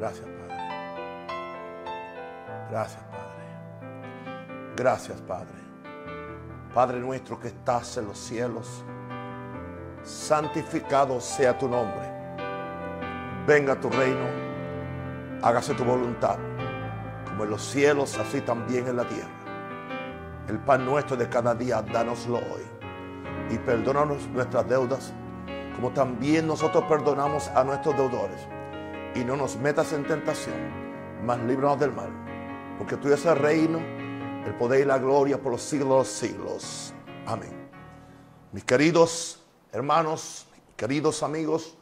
Gracias, Padre. Gracias, Padre. Gracias, Padre. Padre nuestro que estás en los cielos, santificado sea tu nombre. Venga tu reino, hágase tu voluntad, como en los cielos, así también en la tierra. El pan nuestro de cada día, dánoslo hoy. Y perdónanos nuestras deudas, como también nosotros perdonamos a nuestros deudores. Y no nos metas en tentación, mas líbranos del mal. Porque tú es el reino, el poder y la gloria por los siglos de los siglos. Amén. Mis queridos hermanos, mis queridos amigos,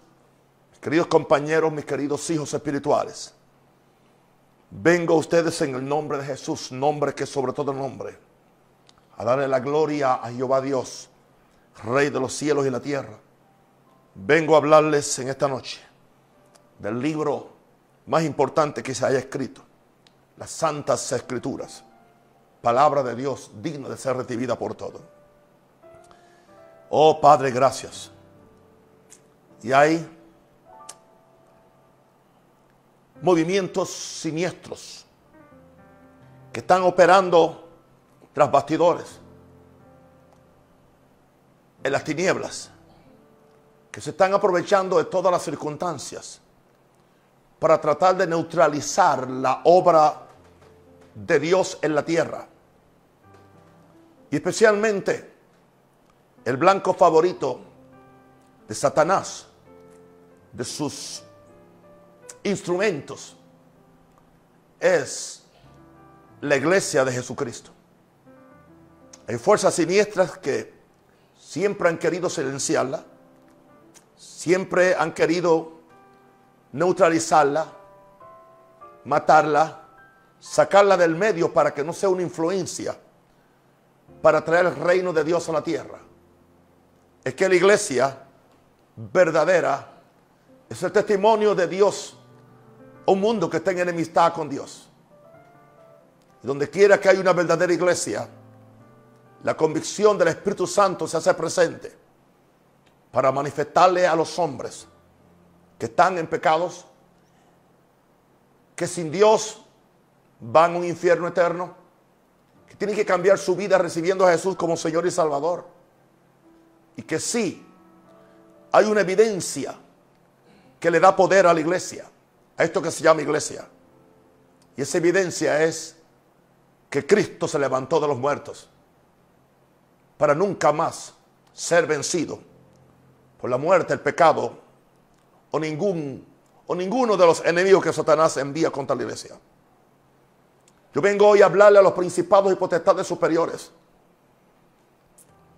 mis queridos compañeros, mis queridos hijos espirituales. Vengo a ustedes en el nombre de Jesús, nombre que sobre todo nombre, a darle la gloria a Jehová Dios, Rey de los cielos y la tierra. Vengo a hablarles en esta noche del libro más importante que se haya escrito, las Santas Escrituras, palabra de Dios digna de ser recibida por todos. Oh Padre, gracias. Y hay movimientos siniestros que están operando tras bastidores en las tinieblas, que se están aprovechando de todas las circunstancias para tratar de neutralizar la obra de Dios en la tierra. Y especialmente el blanco favorito de Satanás, de sus instrumentos, es la iglesia de Jesucristo. Hay fuerzas siniestras que siempre han querido silenciarla, siempre han querido neutralizarla, matarla, sacarla del medio para que no sea una influencia para traer el reino de Dios a la tierra. Es que la iglesia verdadera es el testimonio de Dios a un mundo que está en enemistad con Dios. Donde quiera que haya una verdadera iglesia, la convicción del Espíritu Santo se hace presente para manifestarle a los hombres que están en pecados, que sin Dios van a un infierno eterno, que tienen que cambiar su vida recibiendo a Jesús como Señor y Salvador. Y que sí, hay una evidencia que le da poder a la iglesia, a esto que se llama iglesia. Y esa evidencia es que Cristo se levantó de los muertos para nunca más ser vencido por la muerte, el pecado o, ningún, o ninguno de los enemigos que Satanás envía contra la iglesia. Yo vengo hoy a hablarle a los principados y potestades superiores.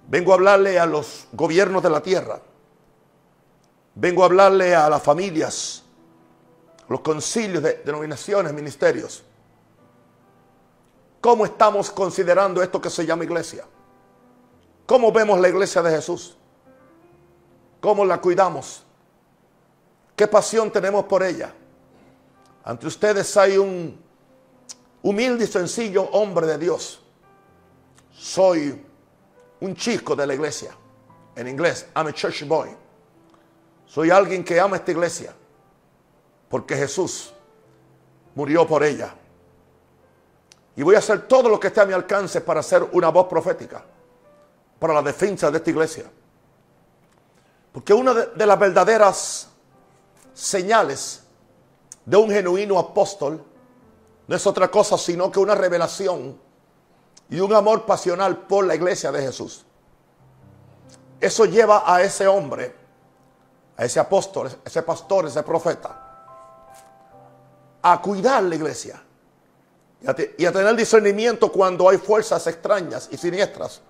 Vengo a hablarle a los gobiernos de la tierra. Vengo a hablarle a las familias, los concilios de denominaciones, ministerios. ¿Cómo estamos considerando esto que se llama iglesia? ¿Cómo vemos la iglesia de Jesús? ¿Cómo la cuidamos? ¿Qué pasión tenemos por ella? Ante ustedes hay un humilde y sencillo hombre de Dios. Soy un chico de la iglesia. En inglés, I'm a church boy. Soy alguien que ama esta iglesia. Porque Jesús murió por ella. Y voy a hacer todo lo que esté a mi alcance para ser una voz profética. Para la defensa de esta iglesia. Porque una de, de las verdaderas señales de un genuino apóstol no es otra cosa sino que una revelación y un amor pasional por la iglesia de Jesús. Eso lleva a ese hombre, a ese apóstol, ese pastor, ese profeta, a cuidar la iglesia y a, y a tener discernimiento cuando hay fuerzas extrañas y siniestras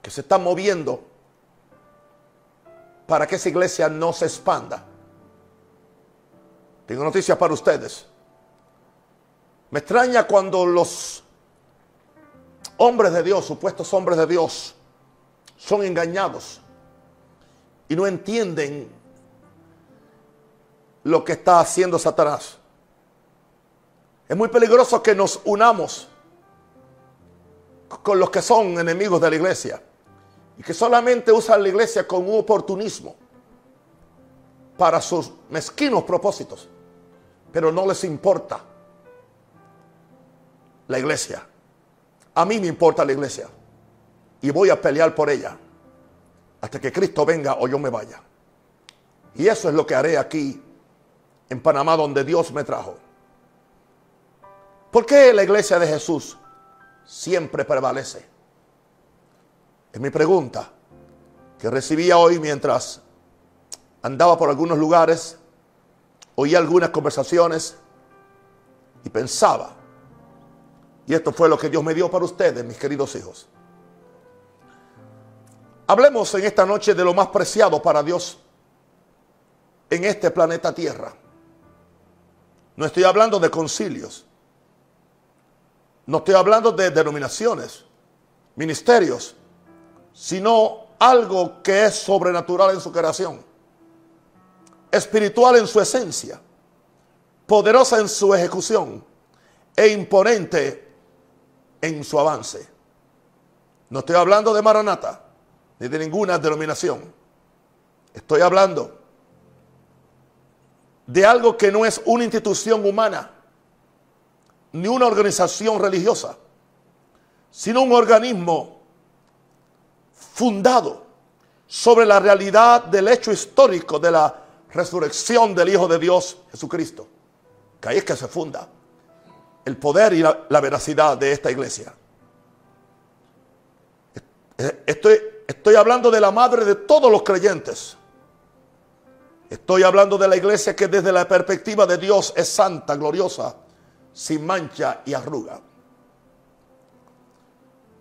que se están moviendo para que esa iglesia no se expanda. Tengo noticias para ustedes. Me extraña cuando los hombres de Dios, supuestos hombres de Dios, son engañados y no entienden lo que está haciendo Satanás. Es muy peligroso que nos unamos con los que son enemigos de la iglesia y que solamente usan la iglesia con un oportunismo para sus mezquinos propósitos. Pero no les importa la iglesia. A mí me importa la iglesia y voy a pelear por ella hasta que Cristo venga o yo me vaya. Y eso es lo que haré aquí en Panamá donde Dios me trajo. ¿Por qué la iglesia de Jesús siempre prevalece? Es mi pregunta que recibía hoy mientras andaba por algunos lugares, oía algunas conversaciones y pensaba, y esto fue lo que Dios me dio para ustedes, mis queridos hijos. Hablemos en esta noche de lo más preciado para Dios en este planeta Tierra. No estoy hablando de concilios. No estoy hablando de denominaciones, ministerios, sino algo que es sobrenatural en su creación, espiritual en su esencia, poderosa en su ejecución e imponente en su avance. No estoy hablando de Maranata ni de ninguna denominación. Estoy hablando de algo que no es una institución humana, ni una organización religiosa, sino un organismo fundado sobre la realidad del hecho histórico de la resurrección del Hijo de Dios, Jesucristo. Que ahí es que se funda el poder y la, veracidad de esta iglesia. Estoy, estoy hablando de la madre de todos los creyentes. Estoy hablando de la iglesia que desde la perspectiva de Dios es santa, gloriosa, sin mancha y arruga.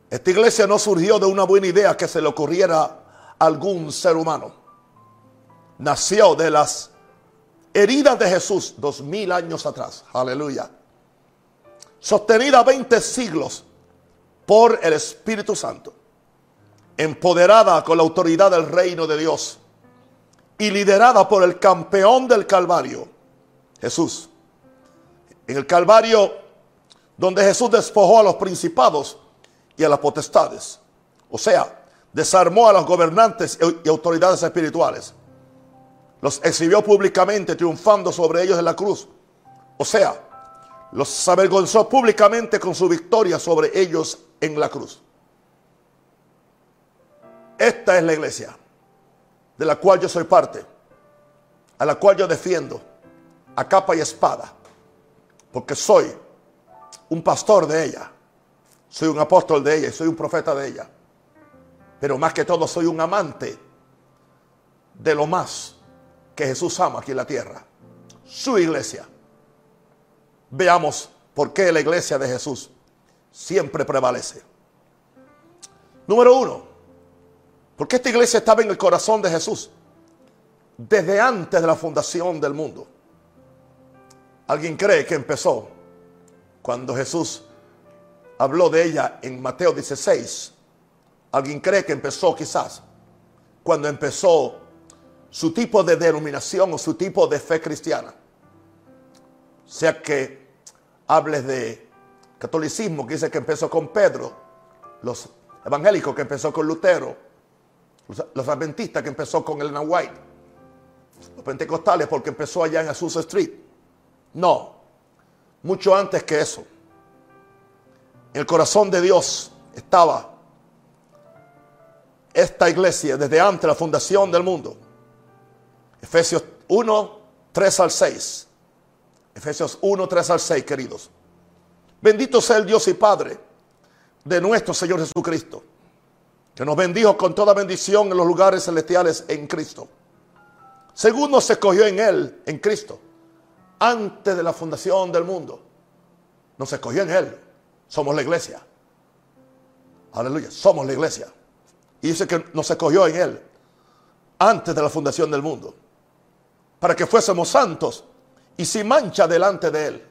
Esta iglesia no surgió de una buena idea que se le ocurriera a algún ser humano. Nació de las heridas de Jesús dos mil años atrás. Aleluya. Sostenida 20 siglos por el Espíritu Santo. Empoderada con la autoridad del reino de Dios y liderada por el campeón del Calvario, Jesús. En el Calvario, donde Jesús despojó a los principados y a las potestades. O sea, desarmó a los gobernantes y autoridades espirituales. Los exhibió públicamente, triunfando sobre ellos en la cruz. O sea, los avergonzó públicamente con su victoria sobre ellos en la cruz. Esta es la iglesia de la cual yo soy parte, a la cual yo defiendo a capa y espada, porque soy un pastor de ella, soy un apóstol de ella y soy un profeta de ella, pero más que todo soy un amante de lo más que Jesús ama aquí en la tierra, su iglesia. Veamos por qué la iglesia de Jesús siempre prevalece. Número uno, porque esta iglesia estaba en el corazón de Jesús desde antes de la fundación del mundo. ¿Alguien cree que empezó cuando Jesús habló de ella en Mateo 16? ¿Alguien cree que empezó quizás cuando empezó su tipo de denominación o su tipo de fe cristiana? Sea que hables de catolicismo, que dice que empezó con Pedro, los evangélicos que empezó con Lutero, los, adventistas que empezó con Elena White. Los pentecostales porque empezó allá en Azusa Street. No, mucho antes que eso. En el corazón de Dios estaba esta iglesia desde antes de la fundación del mundo. Efesios 1, 3 al 6. Efesios 1, 3 al 6, queridos. Bendito sea el Dios y Padre de nuestro Señor Jesucristo que nos bendijo con toda bendición en los lugares celestiales en Cristo. Según nos escogió en Él, en Cristo, antes de la fundación del mundo. Nos escogió en Él. Somos la iglesia. Aleluya. Somos la iglesia. Y dice que nos escogió en Él antes de la fundación del mundo. Para que fuésemos santos y sin mancha delante de Él.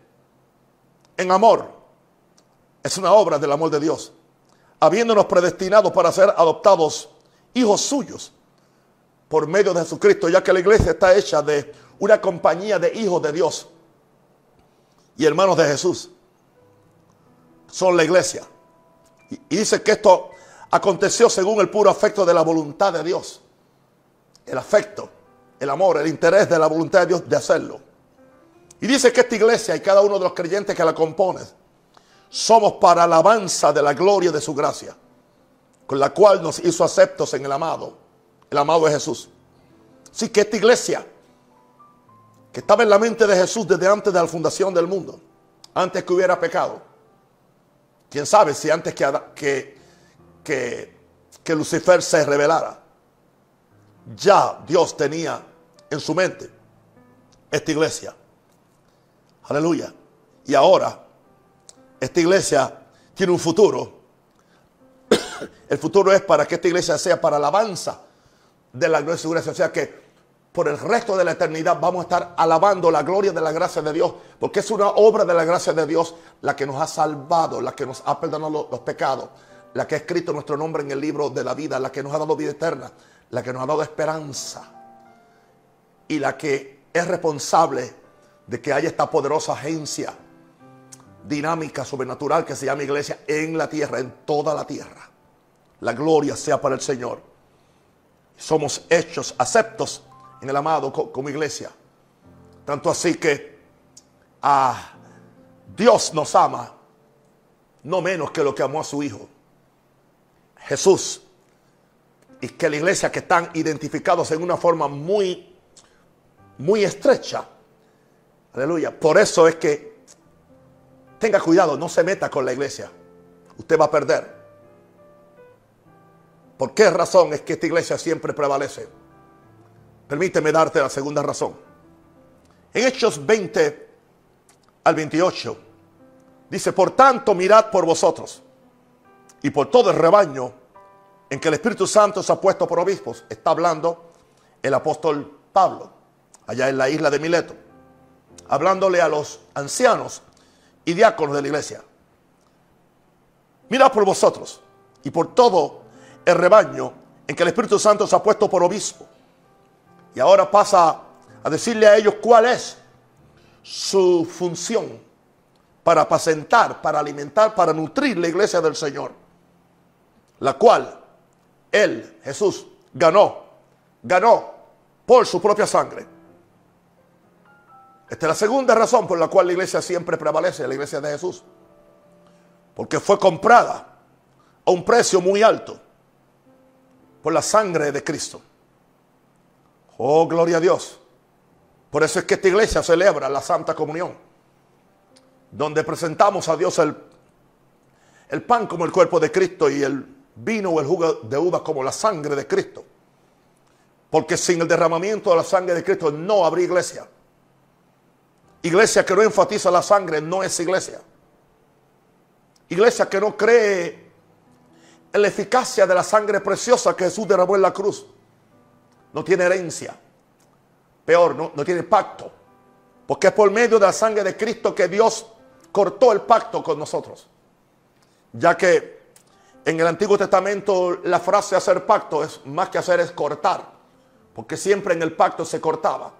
En amor. Es una obra del amor de Dios habiéndonos predestinado para ser adoptados hijos suyos por medio de Jesucristo, ya que la iglesia está hecha de una compañía de hijos de Dios y hermanos de Jesús. Son la iglesia. Y dice que esto aconteció según el puro afecto de la voluntad de Dios. El afecto, el amor, el interés de la voluntad de Dios de hacerlo. Y dice que esta iglesia y cada uno de los creyentes que la componen somos para alabanza de la gloria de su gracia, con la cual nos hizo aceptos en el amado, el amado de Jesús. Así que esta iglesia, que estaba en la mente de Jesús desde antes de la fundación del mundo, antes que hubiera pecado, quién sabe si antes que, que, que, que Lucifer se revelara, ya Dios tenía en su mente esta iglesia. Aleluya. Y ahora, esta iglesia tiene un futuro. El futuro es para que esta iglesia sea para alabanza de la gloria su gracia. O sea que por el resto de la eternidad vamos a estar alabando la gloria de la gracia de Dios. Porque es una obra de la gracia de Dios la que nos ha salvado, la que nos ha perdonado los, pecados, la que ha escrito nuestro nombre en el libro de la vida, la que nos ha dado vida eterna, la que nos ha dado esperanza y la que es responsable de que haya esta poderosa agencia dinámica, sobrenatural que se llama iglesia en la tierra, en toda la tierra. La gloria sea para el Señor. Somos hechos, aceptos en el amado como iglesia. Tanto así que a Dios nos ama no menos que lo que amó a su Hijo. Jesús. Y que la iglesia que están identificados en una forma muy, muy estrecha. Aleluya. Por eso es que tenga cuidado, no se meta con la iglesia. Usted va a perder. ¿Por qué razón es que esta iglesia siempre prevalece? Permíteme darte la segunda razón. En Hechos 20 al 28 dice, por tanto mirad por vosotros y por todo el rebaño en que el Espíritu Santo se ha puesto por obispos. Está hablando el apóstol Pablo, allá en la isla de Mileto, hablándole a los ancianos y diáconos de la iglesia. Mirad por vosotros y por todo el rebaño en que el Espíritu Santo se ha puesto por obispo. Y ahora pasa a decirle a ellos cuál es su función para apacentar, para alimentar, para nutrir la iglesia del Señor, la cual Él, Jesús, ganó, ganó por su propia sangre. Esta es la segunda razón por la cual la iglesia siempre prevalece, la iglesia de Jesús. Porque fue comprada a un precio muy alto por la sangre de Cristo. Oh, gloria a Dios. Por eso es que esta iglesia celebra la Santa Comunión, donde presentamos a Dios el, el pan como el cuerpo de Cristo y el vino o el jugo de uva como la sangre de Cristo. Porque sin el derramamiento de la sangre de Cristo no habría iglesia. Iglesia que no enfatiza la sangre no es iglesia. Iglesia que no cree la eficacia de la sangre preciosa que Jesús derramó en la cruz. No tiene herencia. Peor, no, no tiene pacto. Porque es por medio de la sangre de Cristo que Dios cortó el pacto con nosotros. Ya que en el Antiguo Testamento la frase hacer pacto es más que hacer es cortar. Porque siempre en el pacto se cortaba.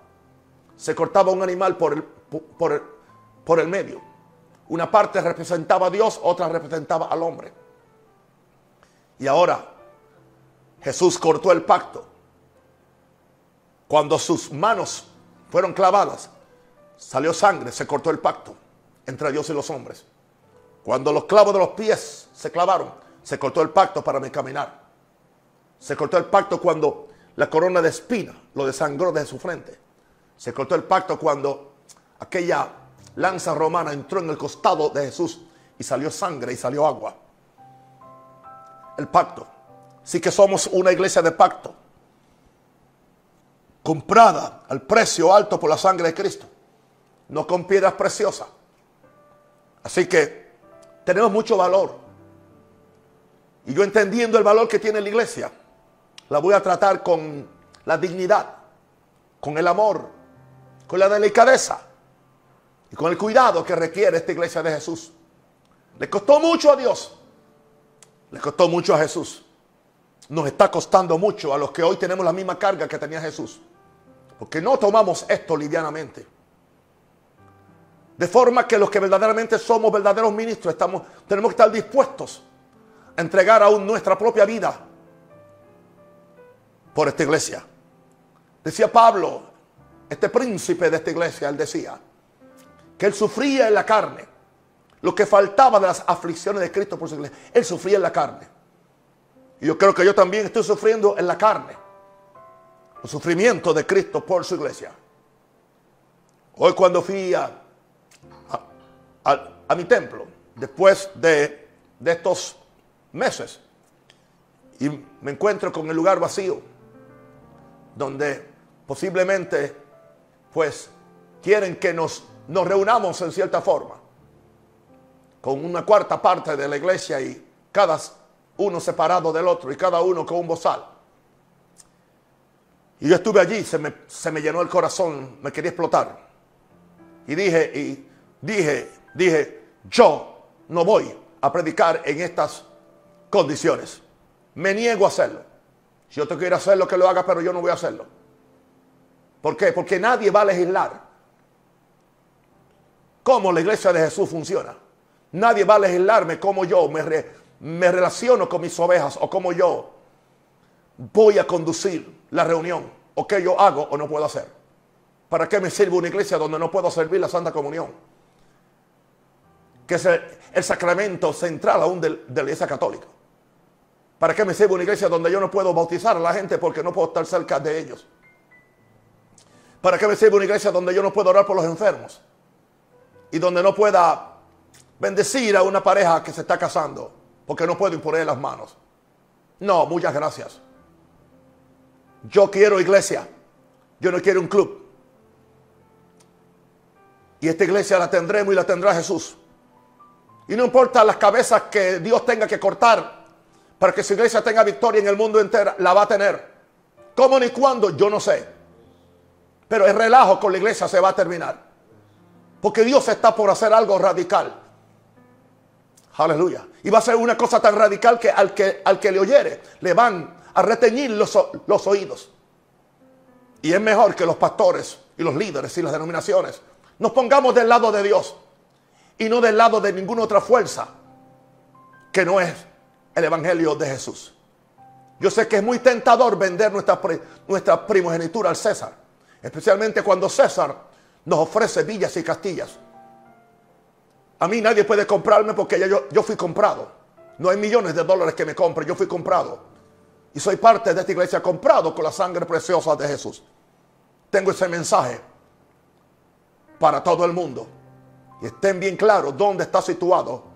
Se cortaba un animal por el, por, el medio. Una parte representaba a Dios, otra representaba al hombre. Y ahora Jesús cortó el pacto. Cuando sus manos fueron clavadas, salió sangre, se cortó el pacto entre Dios y los hombres. Cuando los clavos de los pies se clavaron, se cortó el pacto para mi caminar. Se cortó el pacto cuando la corona de espina lo desangró de su frente. Se cortó el pacto cuando aquella lanza romana entró en el costado de Jesús y salió sangre y salió agua el pacto. Sí que somos una iglesia de pacto. Comprada al precio alto por la sangre de Cristo. No con piedras preciosas. Así que tenemos mucho valor. Y yo entendiendo el valor que tiene la iglesia, la voy a tratar con la dignidad, con el amor, con la delicadeza y con el cuidado que requiere esta iglesia de Jesús. Le costó mucho a Dios le costó mucho a Jesús. Nos está costando mucho a los que hoy tenemos la misma carga que tenía Jesús. Porque no tomamos esto livianamente. De forma que los que verdaderamente somos verdaderos ministros estamos, tenemos que estar dispuestos a entregar aún nuestra propia vida por esta iglesia. Decía Pablo, este príncipe de esta iglesia, él decía, que él sufría en la carne. Lo que faltaba de las aflicciones de Cristo por su iglesia. Él sufría en la carne. Y yo creo que yo también estoy sufriendo en la carne. El sufrimiento de Cristo por su iglesia. Hoy cuando fui a, a, mi templo, después de, de estos meses, y me encuentro con el lugar vacío, donde posiblemente pues quieren que nos, nos reunamos en cierta forma, con una cuarta parte de la iglesia y cada uno separado del otro y cada uno con un bozal. Y yo estuve allí, se me, se me llenó el corazón, me quería explotar. Y dije, y dije, dije, yo no voy a predicar en estas condiciones. Me niego a hacerlo. Si yo te quiero hacerlo, que lo haga, pero yo no voy a hacerlo. ¿Por qué? Porque nadie va a legislar cómo la iglesia de Jesús funciona. Nadie va a legislarme cómo yo me, relaciono con mis ovejas o cómo yo voy a conducir la reunión o qué yo hago o no puedo hacer. ¿Para qué me sirve una iglesia donde no puedo servir la Santa Comunión? Que es el, sacramento central aún de, de la iglesia católica. ¿Para qué me sirve una iglesia donde yo no puedo bautizar a la gente porque no puedo estar cerca de ellos? ¿Para qué me sirve una iglesia donde yo no puedo orar por los enfermos? Y donde no pueda bendecir a una pareja que se está casando porque no puedo imponer las manos. No, muchas gracias. Yo quiero iglesia. Yo no quiero un club. Y esta iglesia la tendremos y la tendrá Jesús. Y no importa las cabezas que Dios tenga que cortar para que su iglesia tenga victoria en el mundo entero, la va a tener. ¿Cómo ni cuándo? Yo no sé. Pero el relajo con la iglesia se va a terminar. Porque Dios está por hacer algo radical. Aleluya. Y va a ser una cosa tan radical que al que, al que le oyere le van a reteñir los, los oídos. Y es mejor que los pastores y los líderes y las denominaciones nos pongamos del lado de Dios y no del lado de ninguna otra fuerza que no es el Evangelio de Jesús. Yo sé que es muy tentador vender nuestra, nuestra primogenitura al César, especialmente cuando César nos ofrece villas y castillas. A mí nadie puede comprarme porque yo fui comprado. No hay millones de dólares que me compren, yo fui comprado. Y soy parte de esta iglesia comprado con la sangre preciosa de Jesús. Tengo ese mensaje para todo el mundo. Y estén bien claros dónde está situado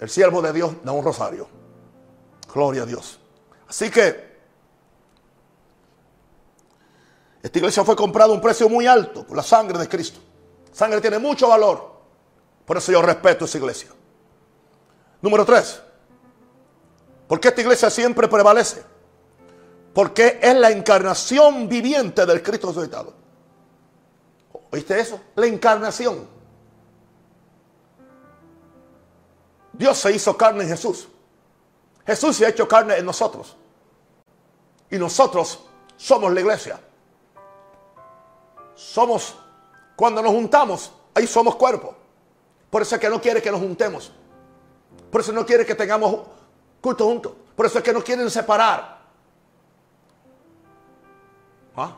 el siervo de Dios da un rosario. Gloria a Dios. Así que esta iglesia fue comprada a un precio muy alto por la sangre de Cristo. sangre tiene mucho valor. Por eso yo respeto esa iglesia. Número tres. ¿Por qué esta iglesia siempre prevalece? Porque es la encarnación viviente del Cristo resucitado. ¿Oíste eso? La encarnación. Dios se hizo carne en Jesús. Jesús se ha hecho carne en nosotros. Y nosotros somos la iglesia. Somos, cuando nos juntamos, ahí somos cuerpo. Por eso es que no quiere que nos juntemos. Por eso no quiere que tengamos culto juntos. Por eso es que no quieren separar. ¿Ah?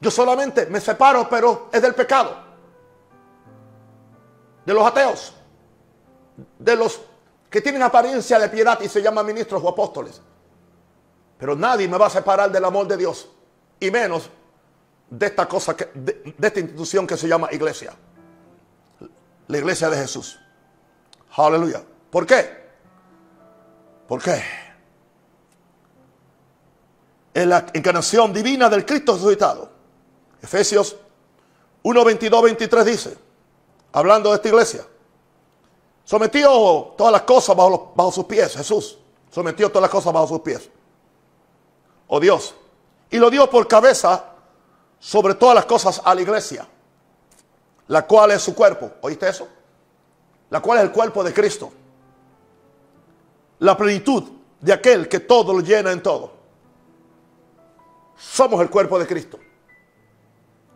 Yo solamente me separo, pero es del pecado de los ateos, de los que tienen apariencia de piedad y se llaman ministros o apóstoles. Pero nadie me va a separar del amor de Dios, y menos de esta cosa, que, de, esta institución que se llama iglesia. La iglesia de Jesús. Aleluya. ¿Por qué? ¿Por qué? En la encarnación divina del Cristo resucitado. Efesios 1, 22, 23 dice hablando de esta iglesia. Sometió todas las cosas bajo, bajo sus pies, Jesús. Sometió todas las cosas bajo sus pies. Oh Dios. Y lo dio por cabeza sobre todas las cosas a la iglesia, la cual es su cuerpo. ¿Oíste eso? La cual es el cuerpo de Cristo. La plenitud de aquel que todo lo llena en todo. Somos el cuerpo de Cristo.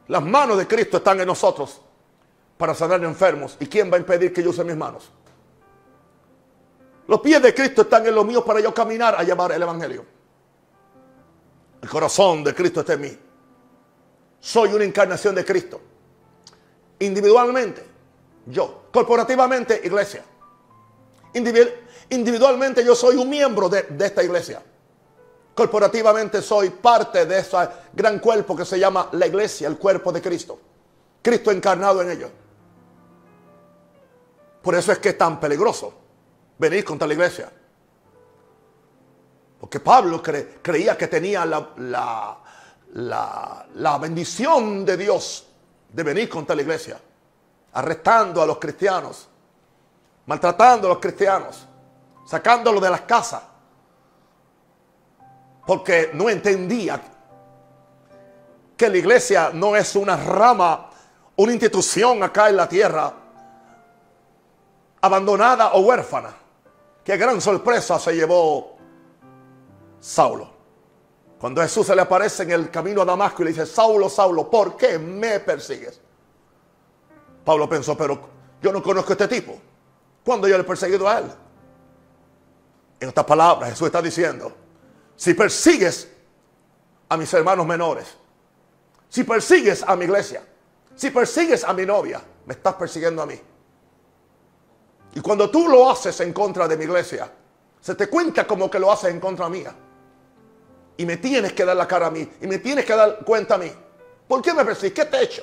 Las manos de Cristo están en nosotros para sanar enfermos. ¿Y quién va a impedir que yo use mis manos? Los pies de Cristo están en los míos para yo caminar a llevar el Evangelio. El corazón de Cristo está en mí. Soy una encarnación de Cristo. Individualmente, yo. Corporativamente, iglesia. Individualmente yo soy un miembro de, de esta iglesia. Corporativamente soy parte de ese gran cuerpo que se llama la iglesia, el cuerpo de Cristo. Cristo encarnado en ellos. Por eso es que es tan peligroso venir contra la iglesia. Porque Pablo creía que tenía la, la, bendición de Dios de venir contra la iglesia, arrestando a los cristianos, maltratando a los cristianos, sacándolos de las casas, porque no entendía que la iglesia no es una rama, una institución acá en la tierra, abandonada o huérfana. Qué gran sorpresa se llevó Saulo. Cuando Jesús se le aparece en el camino a Damasco y le dice, Saulo, Saulo, ¿por qué me persigues? Pablo pensó, pero yo no conozco a este tipo. ¿Cuándo yo le he perseguido a él? En estas palabras Jesús está diciendo, si persigues a mis hermanos menores, si persigues a mi iglesia, si persigues a mi novia, me estás persiguiendo a mí. Y cuando tú lo haces en contra de mi iglesia, se te cuenta como que lo haces en contra mía. Y me tienes que dar la cara a mí. Y me tienes que dar cuenta a mí. ¿Por qué me persigues? ¿Qué te he hecho?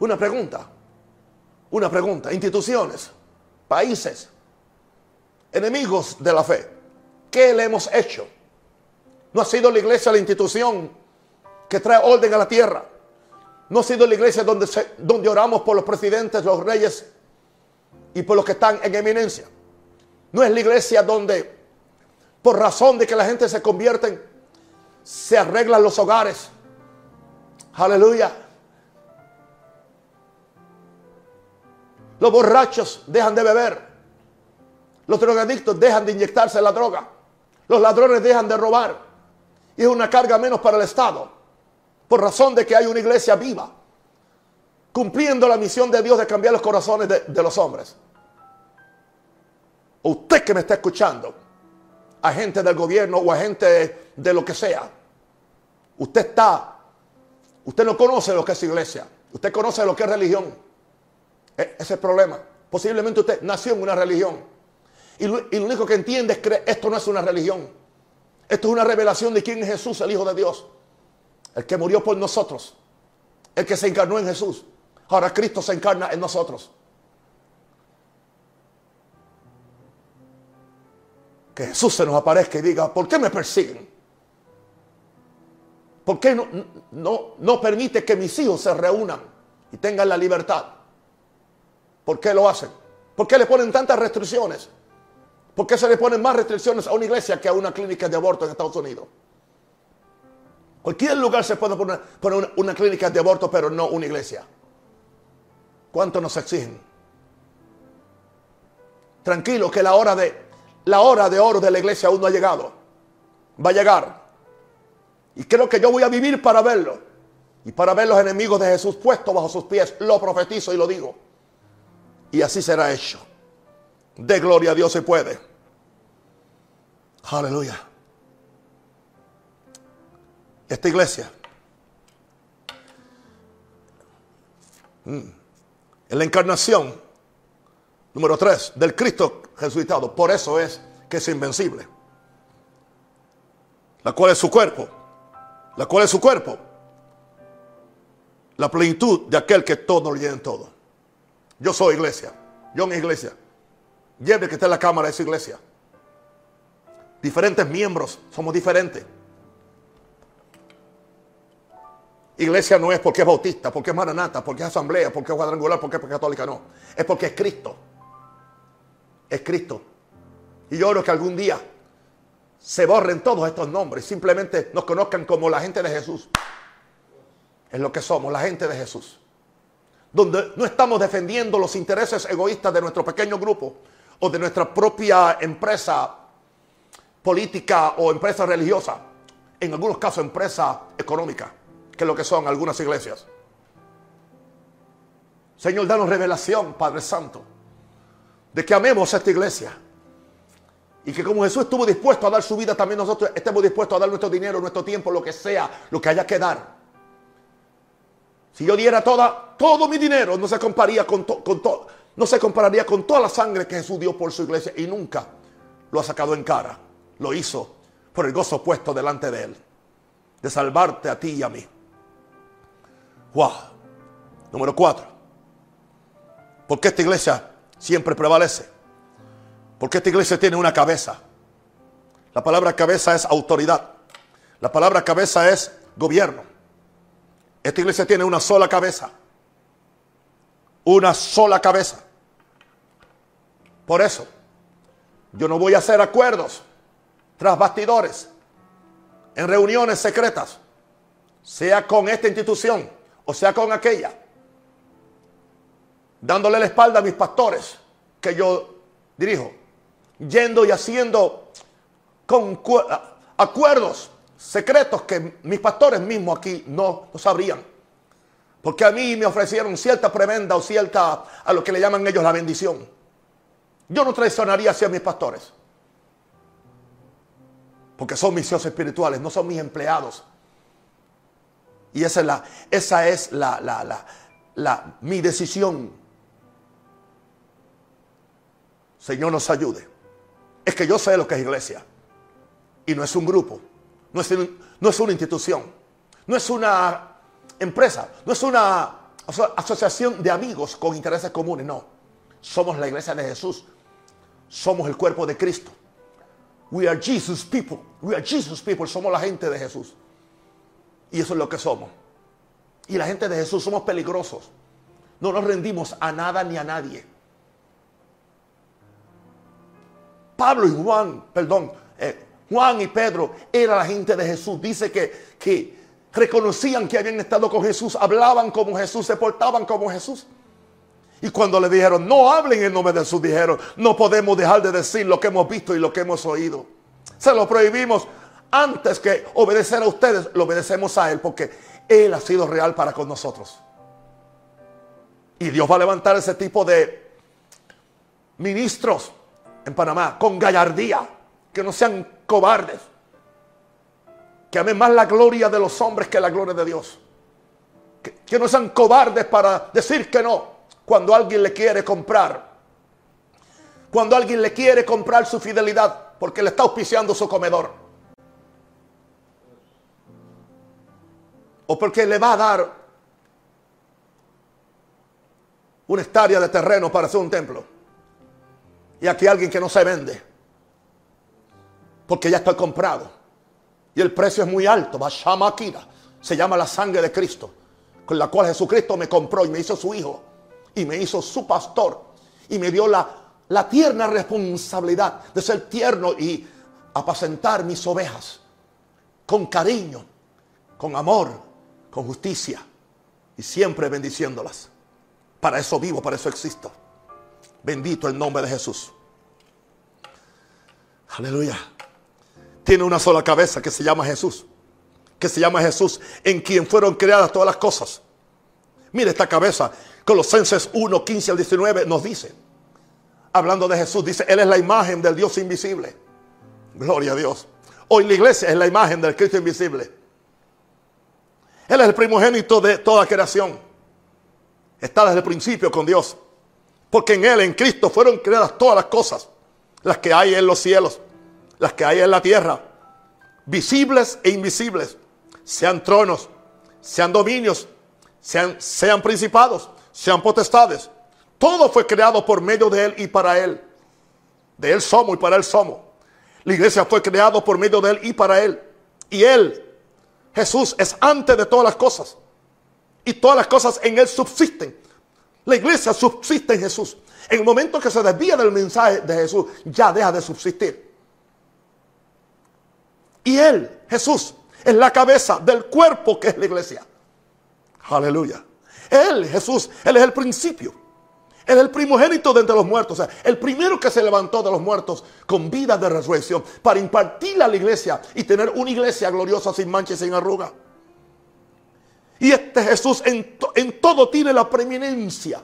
Una pregunta. Una pregunta. Instituciones, países, enemigos de la fe. ¿Qué le hemos hecho? No ha sido la iglesia la institución que trae orden a la tierra. No ha sido la iglesia donde, donde oramos por los presidentes, los reyes y por los que están en eminencia. No es la iglesia donde, por razón de que la gente se convierte, se arreglan los hogares. Aleluya. Los borrachos dejan de beber. Los drogadictos dejan de inyectarse la droga. Los ladrones dejan de robar. Y es una carga menos para el Estado por razón de que hay una iglesia viva, cumpliendo la misión de Dios de cambiar los corazones de, los hombres. Usted que me está escuchando, agente del gobierno o agente de lo que sea, usted está, usted no conoce lo que es iglesia, usted conoce lo que es religión. E, ese es el problema. Posiblemente usted nació en una religión. Y lo, y lo único que entiende es que esto no es una religión. Esto es una revelación de quién es Jesús, el Hijo de Dios el que murió por nosotros, el que se encarnó en Jesús. Ahora Cristo se encarna en nosotros. Que Jesús se nos aparezca y diga, ¿por qué me persiguen? ¿Por qué no, no, no permite que mis hijos se reúnan y tengan la libertad? ¿Por qué lo hacen? ¿Por qué le ponen tantas restricciones? ¿Por qué se le ponen más restricciones a una iglesia que a una clínica de aborto en Estados Unidos? Cualquier lugar se puede poner, una, clínica de aborto, pero no una iglesia. ¿Cuánto nos exigen? Tranquilo, que la hora de la hora de oro de la iglesia aún no ha llegado. Va a llegar. Y creo que yo voy a vivir para verlo. Y para ver los enemigos de Jesús puestos bajo sus pies. Lo profetizo y lo digo. Y así será hecho. De gloria a Dios se puede. Aleluya esta iglesia. Mm. En la encarnación, número 3, del Cristo resucitado. Por eso es que es invencible. La cual es su cuerpo. La cual es su cuerpo. La plenitud de aquel que todo lo llena en todo. Yo soy iglesia. Yo mi iglesia. Lleve que está en la cámara esa iglesia. Diferentes miembros. Somos diferentes. Iglesia no es porque es bautista, porque es maranata, porque es asamblea, porque es cuadrangular, porque es católica, no. Es porque es Cristo. Es Cristo. Y yo oro que algún día se borren todos estos nombres, simplemente nos conozcan como la gente de Jesús. Es lo que somos, la gente de Jesús. Donde no estamos defendiendo los intereses egoístas de nuestro pequeño grupo o de nuestra propia empresa política o empresa religiosa. En algunos casos, empresa económica que lo que son algunas iglesias. Señor, danos revelación, Padre Santo, de que amemos a esta iglesia. Y que como Jesús estuvo dispuesto a dar su vida, también nosotros estemos dispuestos a dar nuestro dinero, nuestro tiempo, lo que sea, lo que haya que dar. Si yo diera toda, todo mi dinero, no se compararía con. No se compararía con toda la sangre que Jesús dio por su iglesia y nunca lo ha sacado en cara. Lo hizo por el gozo puesto delante de Él. De salvarte a ti y a mí. Wow. Número cuatro. Porque esta iglesia siempre prevalece? Porque esta iglesia tiene una cabeza. La palabra cabeza es autoridad. La palabra cabeza es gobierno. Esta iglesia tiene una sola cabeza. Una sola cabeza. Por eso, yo no voy a hacer acuerdos tras bastidores, en reuniones secretas, sea con esta institución o sea con aquella, dándole la espalda a mis pastores que yo dirijo, yendo y haciendo acuerdos secretos que mis pastores mismos aquí no, no sabrían. Porque a mí me ofrecieron cierta prebenda o cierta, a lo que le llaman ellos la bendición. Yo no traicionaría hacia mis pastores. Porque son mis hijos espirituales, no son mis empleados. Y esa es la, esa es la, la, la, mi decisión. Señor nos ayude. Es que yo sé lo que es iglesia. Y no es un grupo. No es, no es una institución. No es una empresa. No es una asociación de amigos con intereses comunes. No. Somos la iglesia de Jesús. Somos el cuerpo de Cristo. We are Jesus people. We are Jesus people. Somos la gente de Jesús. Y eso es lo que somos. Y la gente de Jesús somos peligrosos. No nos rendimos a nada ni a nadie. Pablo y Juan, perdón, eh, Juan y Pedro era la gente de Jesús. Dice que, que reconocían que habían estado con Jesús, hablaban como Jesús, se portaban como Jesús. Y cuando le dijeron, no hablen en nombre de Jesús, dijeron, no podemos dejar de decir lo que hemos visto y lo que hemos oído. Se lo prohibimos antes que obedecer a ustedes, lo obedecemos a Él porque Él ha sido real para con nosotros. Y Dios va a levantar ese tipo de ministros en Panamá con gallardía, que no sean cobardes, que amen más la gloria de los hombres que la gloria de Dios. Que, no sean cobardes para decir que no cuando alguien le quiere comprar. Cuando alguien le quiere comprar su fidelidad porque le está auspiciando su comedor. O porque le va a dar una hectárea de terreno para hacer un templo. Y aquí alguien que no se vende. Porque ya está comprado. Y el precio es muy alto. Se llama la sangre de Cristo. Con la cual Jesucristo me compró y me hizo su hijo. Y me hizo su pastor. Y me dio la tierna responsabilidad de ser tierno y apacentar mis ovejas. Con cariño, con amor, con justicia y siempre bendiciéndolas. Para eso vivo, para eso existo. Bendito el nombre de Jesús. Aleluya. Tiene una sola cabeza que se llama Jesús. Que se llama Jesús, en quien fueron creadas todas las cosas. Mire esta cabeza. Colosenses 1, 15 al 19 nos dice. Hablando de Jesús, dice, Él es la imagen del Dios invisible. Gloria a Dios. Hoy la iglesia es la imagen del Cristo invisible. Él es el primogénito de toda creación. Está desde el principio con Dios. Porque en Él, en Cristo, fueron creadas todas las cosas. Las que hay en los cielos, las que hay en la tierra. Visibles e invisibles. Sean tronos, sean dominios, sean, sean principados, sean potestades. Todo fue creado por medio de Él y para Él. De Él somos y para Él somos. La iglesia fue creada por medio de Él y para Él. Y Él Jesús es antes de todas las cosas. Y todas las cosas en Él subsisten. La iglesia subsiste en Jesús. En el momento que se desvía del mensaje de Jesús, ya deja de subsistir. Y Él, Jesús, es la cabeza del cuerpo que es la iglesia. Aleluya. Él, Jesús, Él es el principio. Él es el primogénito de entre los muertos. El primero que se levantó de los muertos con vida de resurrección para impartirle a la iglesia y tener una iglesia gloriosa sin mancha y sin arruga. Y este Jesús en, en todo tiene la preeminencia.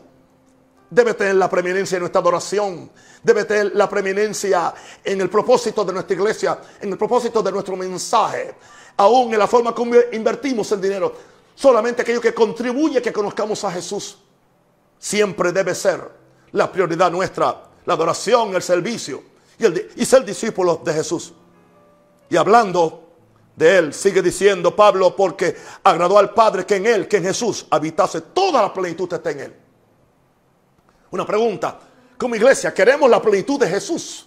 Debe tener la preeminencia en nuestra adoración. Debe tener la preeminencia en el propósito de nuestra iglesia, en el propósito de nuestro mensaje. Aún en la forma como invertimos el dinero. Solamente aquello que contribuye a que conozcamos a Jesús. Siempre debe ser la prioridad nuestra, la adoración, el servicio y, el, y ser discípulos de Jesús. Y hablando de él, sigue diciendo Pablo, porque agradó al Padre que en él, que en Jesús, habitase toda la plenitud está en él. Una pregunta, como iglesia, ¿queremos la plenitud de Jesús?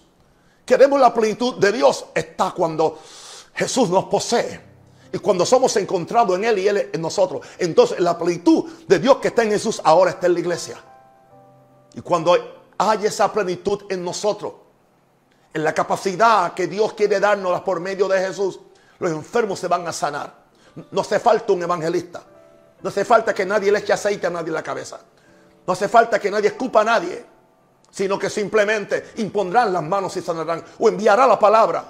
¿Queremos la plenitud de Dios? Está cuando Jesús nos posee. Y cuando somos encontrados en Él y Él en nosotros. Entonces la plenitud de Dios que está en Jesús ahora está en la iglesia. Y cuando hay esa plenitud en nosotros, en la capacidad que Dios quiere darnos por medio de Jesús, los enfermos se van a sanar. No hace falta un evangelista. No hace falta que nadie le eche aceite a nadie en la cabeza. No hace falta que nadie escupa a nadie. Sino que simplemente impondrán las manos y sanarán. O enviará la palabra.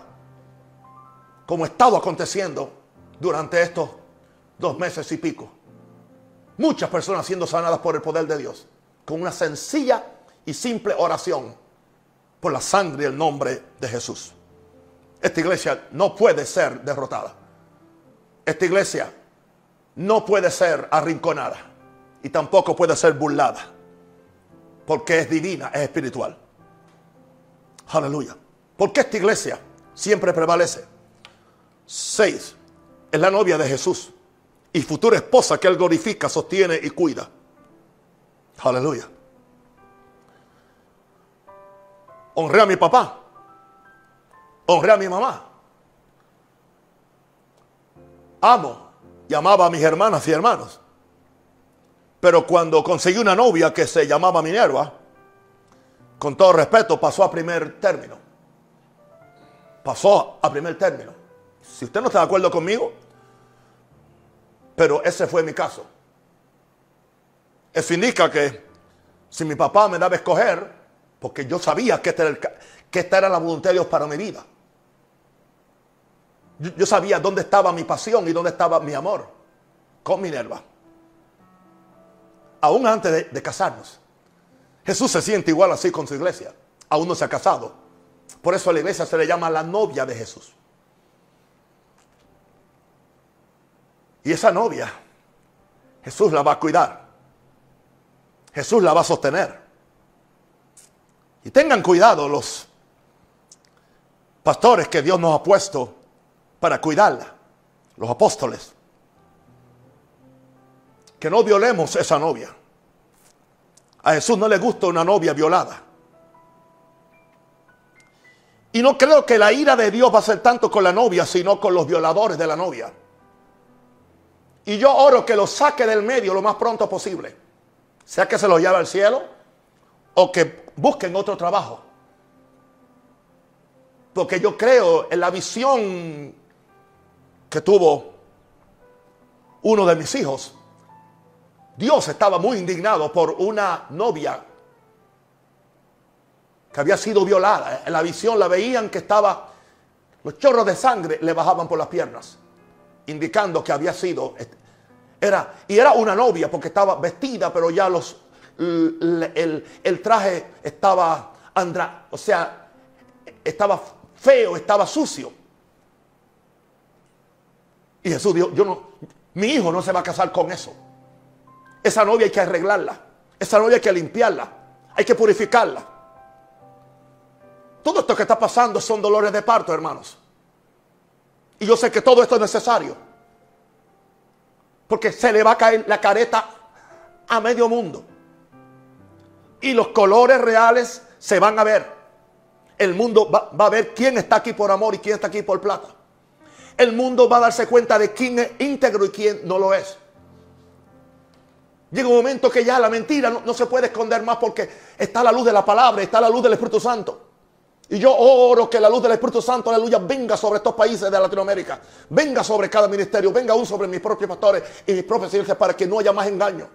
Como ha estado aconteciendo durante estos dos meses y pico. Muchas personas siendo sanadas por el poder de Dios. Con una sencilla y simple oración. Por la sangre y el nombre de Jesús. Esta iglesia no puede ser derrotada. Esta iglesia no puede ser arrinconada y tampoco puede ser burlada porque es divina, es espiritual. Aleluya. Porque esta iglesia siempre prevalece. Seis, es la novia de Jesús y futura esposa que él glorifica, sostiene y cuida. Aleluya. Honré a mi papá honré a mi mamá. Amo y amaba a mis hermanas y hermanos. Pero cuando conseguí una novia que se llamaba Minerva, con todo respeto, pasó a primer término. Pasó a primer término. Si usted no está de acuerdo conmigo, pero ese fue mi caso. Eso indica que si mi papá me daba a escoger, porque yo sabía que que esta era la voluntad de Dios para mi vida. Yo, sabía dónde estaba mi pasión y dónde estaba mi amor con Minerva. Aún antes de, de casarnos. Jesús se siente igual así con su iglesia. Aún no se ha casado. Por eso a la iglesia se le llama la novia de Jesús. Y esa novia, Jesús la va a cuidar. Jesús la va a sostener. Y tengan cuidado los pastores que Dios nos ha puesto para cuidarla, los apóstoles. Que no violemos esa novia. A Jesús no le gusta una novia violada. Y no creo que la ira de Dios va a ser tanto con la novia, sino con los violadores de la novia. Y yo oro que los saque del medio lo más pronto posible. Sea que se los lleve al cielo o que busquen otro trabajo. Porque yo creo en la visión que tuvo uno de mis hijos, Dios estaba muy indignado por una novia que había sido violada. En la visión la veían que estaba, los chorros de sangre le bajaban por las piernas, indicando que había sido, era, y era una novia porque estaba vestida, pero ya los, el, el traje estaba, andra, o sea, estaba feo, estaba sucio. Y Jesús dijo, yo no, mi hijo no se va a casar con eso. Esa novia hay que arreglarla. Esa novia hay que limpiarla. Hay que purificarla. Todo esto que está pasando son dolores de parto, hermanos. Y yo sé que todo esto es necesario. Porque se le va a caer la careta a medio mundo. Y los colores reales se van a ver. El mundo va, va a ver quién está aquí por amor y quién está aquí por plata el mundo va a darse cuenta de quién es íntegro y quién no lo es. Llega un momento que ya la mentira no, se puede esconder más porque está la luz de la palabra, está la luz del Espíritu Santo. Y yo oro que la luz del Espíritu Santo, aleluya, venga sobre estos países de Latinoamérica. Venga sobre cada ministerio, venga aún sobre mis propios pastores y mis propias iglesias para que no haya más engaño.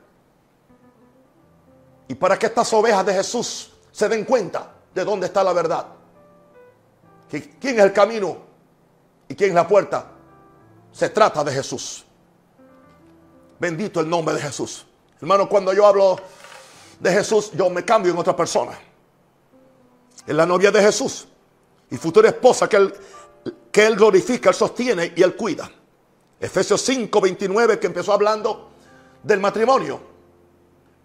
Y para que estas ovejas de Jesús se den cuenta de dónde está la verdad. ¿Quién es el camino? ¿Y quién es la puerta? Se trata de Jesús. Bendito el nombre de Jesús. Hermano, cuando yo hablo de Jesús, yo me cambio en otra persona. Es la novia de Jesús. Y futura esposa que él, que él glorifica, él sostiene y él cuida. Efesios 5, 29, que empezó hablando del matrimonio.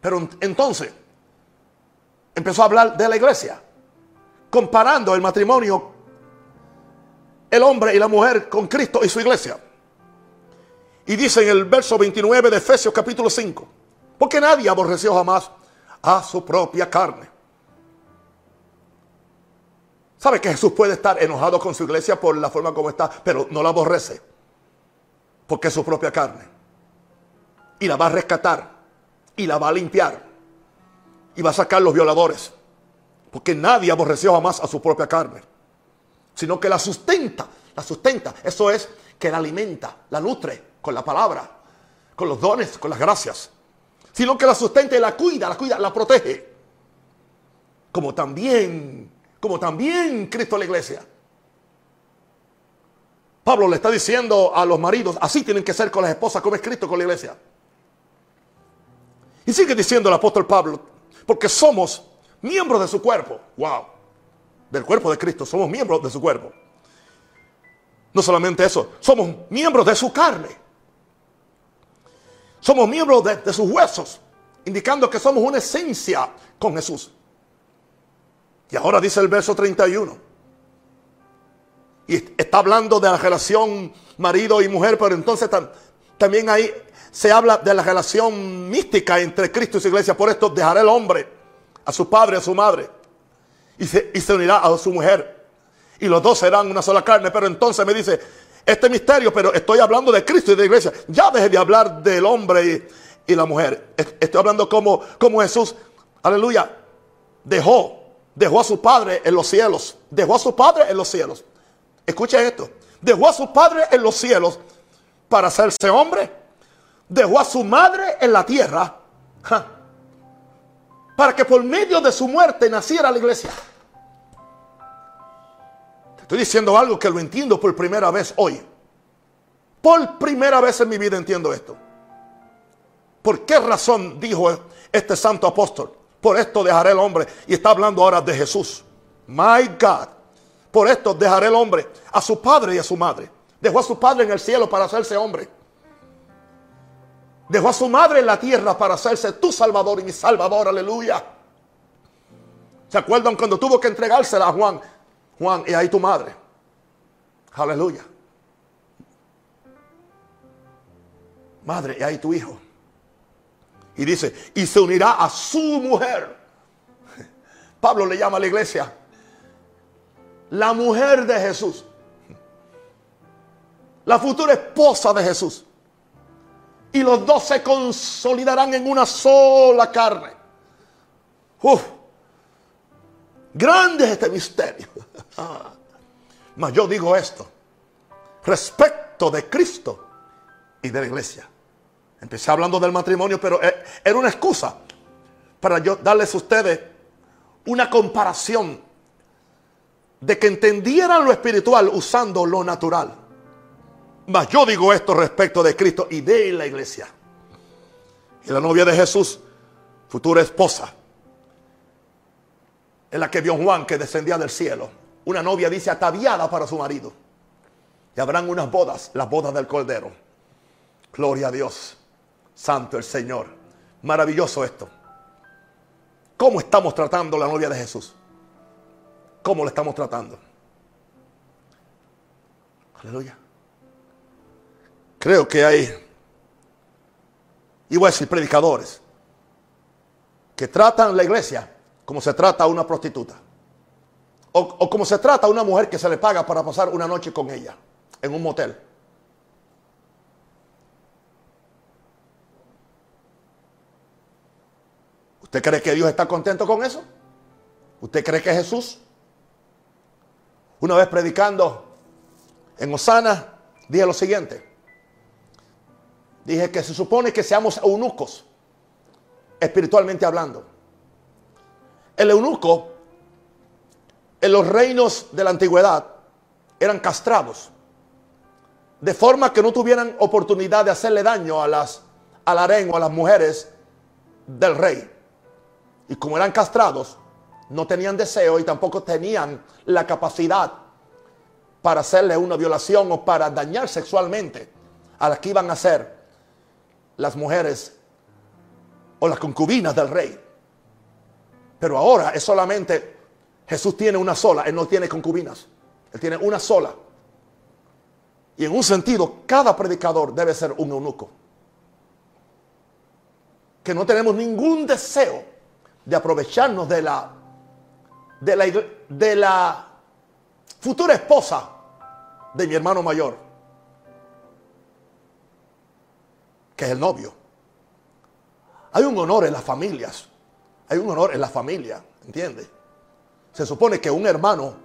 Pero entonces empezó a hablar de la iglesia, comparando el matrimonio, el hombre y la mujer con Cristo y su iglesia. Y dice en el verso 29 de Efesios capítulo 5, porque nadie aborreció jamás a su propia carne. ¿Sabe que Jesús puede estar enojado con su iglesia por la forma como está, pero no la aborrece? Porque es su propia carne. Y la va a rescatar. Y la va a limpiar. Y va a sacar los violadores. Porque nadie aborreció jamás a su propia carne. Sino que la sustenta. La sustenta. Eso es que la alimenta, la nutre con la palabra, con los dones, con las gracias. Sino que la sustenta y la cuida, la cuida, la protege. Como también, como también Cristo la iglesia. Pablo le está diciendo a los maridos, así tienen que ser con las esposas como es Cristo con la iglesia. Y sigue diciendo el apóstol Pablo, porque somos miembros de su cuerpo. Wow. Del cuerpo de Cristo, somos miembros de su cuerpo. No solamente eso, somos miembros de su carne. Somos miembros de, sus huesos, indicando que somos una esencia con Jesús. Y ahora dice el verso 31. Y está hablando de la relación marido y mujer, pero entonces también ahí se habla de la relación mística entre Cristo y su iglesia. Por esto dejará el hombre a su padre, a su madre, y se, y se unirá a su mujer. Y los dos serán una sola carne. Pero entonces me dice, este misterio, pero estoy hablando de Cristo y de la iglesia. Ya deje de hablar del hombre y, la mujer. Estoy hablando como, como Jesús, aleluya, dejó, dejó a su padre en los cielos. Dejó a su padre en los cielos. Escucha esto. Dejó a su padre en los cielos para hacerse hombre. Dejó a su madre en la tierra. Para que por medio de su muerte naciera la iglesia. Te estoy diciendo algo que lo entiendo por primera vez hoy. Por primera vez en mi vida entiendo esto. ¿Por qué razón dijo este santo apóstol? Por esto dejaré el hombre. Y está hablando ahora de Jesús. My God. Por esto dejaré el hombre a su padre y a su madre. Dejó a su padre en el cielo para hacerse hombre. Dejó a su madre en la tierra para hacerse tu salvador y mi salvador. Aleluya. ¿Se acuerdan cuando tuvo que entregársela a Juan? Juan, y ahí tu madre. Aleluya. Madre, y ahí tu hijo. Y dice, y se unirá a su mujer. Pablo le llama a la iglesia la mujer de Jesús, la futura esposa de Jesús. Y los dos se consolidarán en una sola carne. Uf, grande es este misterio. Mas yo digo esto respecto de Cristo y de la iglesia. Empecé hablando del matrimonio, pero e, era una excusa para yo darles a ustedes una comparación de que entendieran lo espiritual usando lo natural. Mas yo digo esto respecto de Cristo y de la iglesia. Y la novia de Jesús, futura esposa, es la que vio Juan que descendía del cielo. Una novia dice ataviada para su marido. Y habrán unas bodas, las bodas del Cordero. Gloria a Dios. Santo el Señor. Maravilloso esto. ¿Cómo estamos tratando la novia de Jesús? cómo le estamos tratando. Aleluya. Creo que hay, y voy a decir predicadores, que tratan la iglesia como se trata a una prostituta. O, o, como se trata a una mujer que se le paga para pasar una noche con ella en un motel. ¿Usted cree que Dios está contento con eso? ¿Usted cree que Jesús una vez predicando en Osana, dije lo siguiente. Dije que se supone que seamos eunucos, espiritualmente hablando. El eunuco, en los reinos de la antigüedad, eran castrados. De forma que no tuvieran oportunidad de hacerle daño a las, al harén o a las mujeres del rey. Y como eran castrados, no tenían deseo y tampoco tenían la capacidad para hacerle una violación o para dañar sexualmente a las que iban a ser las mujeres o las concubinas del rey. Pero ahora es solamente, Jesús tiene una sola, Él no tiene concubinas, Él tiene una sola. Y en un sentido, cada predicador debe ser un eunuco. Que no tenemos ningún deseo de aprovecharnos de la, de la, de la futura esposa de mi hermano mayor, que es el novio. Hay un honor en las familias, hay un honor en la familia, ¿entiende? Se supone que un hermano